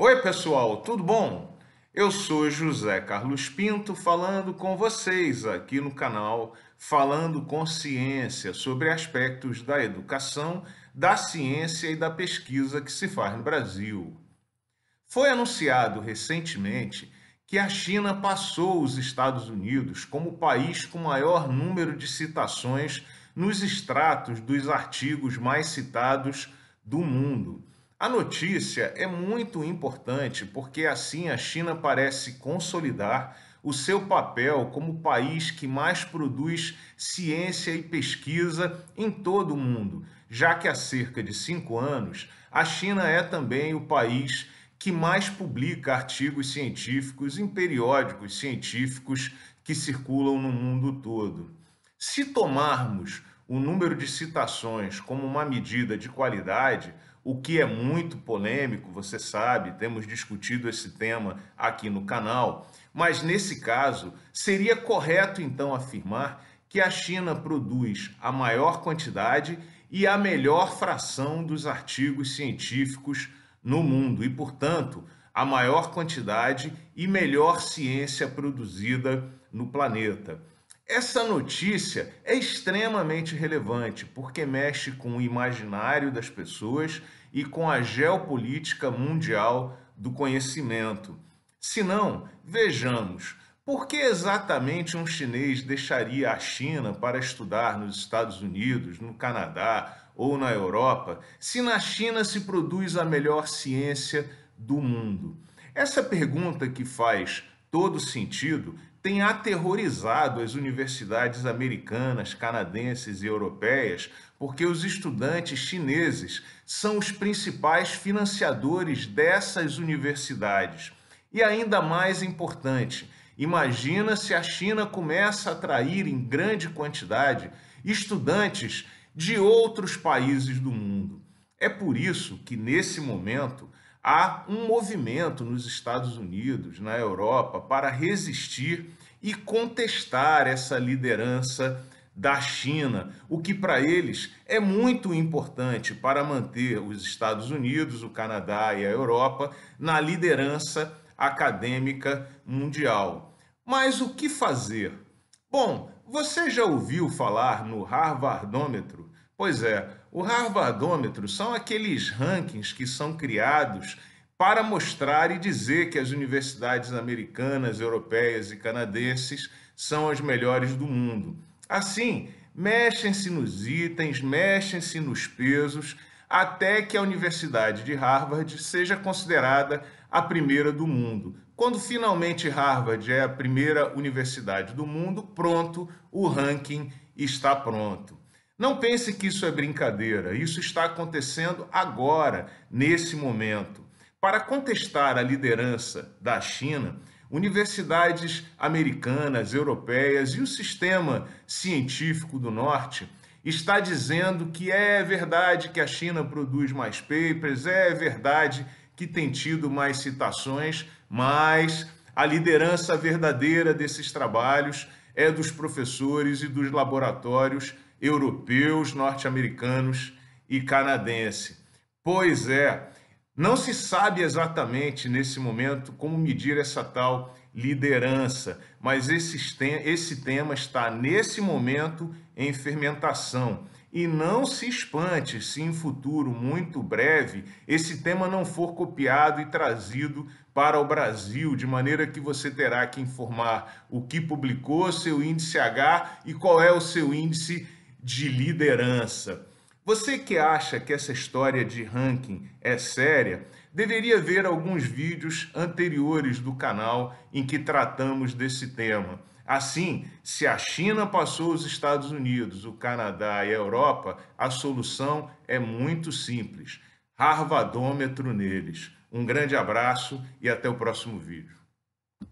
Oi, pessoal, tudo bom? Eu sou José Carlos Pinto falando com vocês aqui no canal Falando com Ciência sobre aspectos da educação, da ciência e da pesquisa que se faz no Brasil. Foi anunciado recentemente que a China passou os Estados Unidos como o país com maior número de citações nos extratos dos artigos mais citados do mundo. A notícia é muito importante porque assim a China parece consolidar o seu papel como país que mais produz ciência e pesquisa em todo o mundo, já que há cerca de cinco anos a China é também o país que mais publica artigos científicos em periódicos científicos que circulam no mundo todo. Se tomarmos o número de citações como uma medida de qualidade, o que é muito polêmico, você sabe, temos discutido esse tema aqui no canal, mas nesse caso, seria correto então afirmar que a China produz a maior quantidade e a melhor fração dos artigos científicos no mundo e, portanto, a maior quantidade e melhor ciência produzida no planeta. Essa notícia é extremamente relevante porque mexe com o imaginário das pessoas e com a geopolítica mundial do conhecimento. Se não, vejamos, por que exatamente um chinês deixaria a China para estudar nos Estados Unidos, no Canadá ou na Europa, se na China se produz a melhor ciência do mundo? Essa pergunta que faz todo sentido tem aterrorizado as universidades americanas, canadenses e europeias, porque os estudantes chineses são os principais financiadores dessas universidades. E ainda mais importante, imagina se a China começa a atrair em grande quantidade estudantes de outros países do mundo. É por isso que, nesse momento, há um movimento nos Estados Unidos, na Europa, para resistir e contestar essa liderança da China, o que para eles é muito importante para manter os Estados Unidos, o Canadá e a Europa na liderança acadêmica mundial. Mas o que fazer? Bom, você já ouviu falar no Harvardômetro? Pois é, o Harvardômetro são aqueles rankings que são criados para mostrar e dizer que as universidades americanas, europeias e canadenses são as melhores do mundo. Assim, mexem-se nos itens, mexem-se nos pesos, até que a Universidade de Harvard seja considerada a primeira do mundo. Quando finalmente Harvard é a primeira universidade do mundo, pronto, o ranking está pronto. Não pense que isso é brincadeira, isso está acontecendo agora, nesse momento. Para contestar a liderança da China, universidades americanas, europeias e o sistema científico do norte está dizendo que é verdade que a China produz mais papers, é verdade que tem tido mais citações, mas a liderança verdadeira desses trabalhos é dos professores e dos laboratórios europeus, norte-americanos e canadenses. Pois é, não se sabe exatamente nesse momento como medir essa tal liderança, mas esse tema está nesse momento em fermentação. E não se espante se em futuro muito breve esse tema não for copiado e trazido para o Brasil, de maneira que você terá que informar o que publicou, seu índice H e qual é o seu índice de liderança. Você que acha que essa história de ranking é séria, deveria ver alguns vídeos anteriores do canal em que tratamos desse tema. Assim, se a China passou os Estados Unidos, o Canadá e a Europa, a solução é muito simples. Harvardômetro neles. Um grande abraço e até o próximo vídeo.